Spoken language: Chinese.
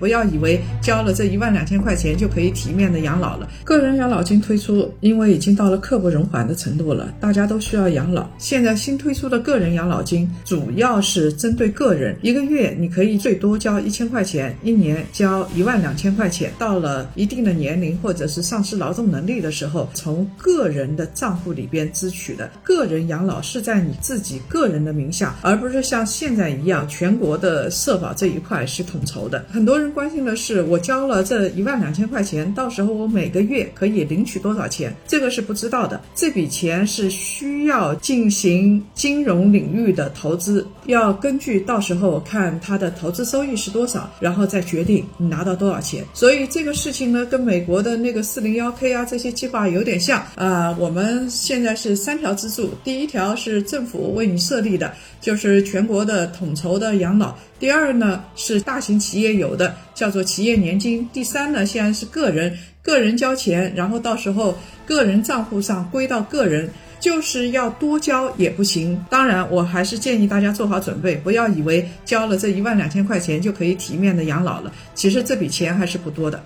不要以为交了这一万两千块钱就可以体面的养老了。个人养老金推出，因为已经到了刻不容缓的程度了，大家都需要养老。现在新推出的个人养老金，主要是针对个人，一个月你可以最多交一千块钱，一年交一万两千块钱。到了一定的年龄或者是丧失劳动能力的时候，从个人的账户里边支取的。个人养老是在你自己个人的名下，而不是像现在一样，全国的社保这一块是统筹的。很多人关心的是，我交了这一万两千块钱，到时候我每个月可以领取多少钱？这个是不知道的。这笔钱是需要进行金融领域的投资，要根据到时候看它的投资收益是多少，然后再决定你拿到多少钱。所以这个事情呢，跟美国的那个四零幺 K 啊这些计划有点像啊。我们现在是三条支柱，第一条是政府为你设立的，就是全国的统筹的养老。第二呢是大型企业有的，叫做企业年金。第三呢现在是个人，个人交钱，然后到时候个人账户上归到个人，就是要多交也不行。当然，我还是建议大家做好准备，不要以为交了这一万两千块钱就可以体面的养老了。其实这笔钱还是不多的。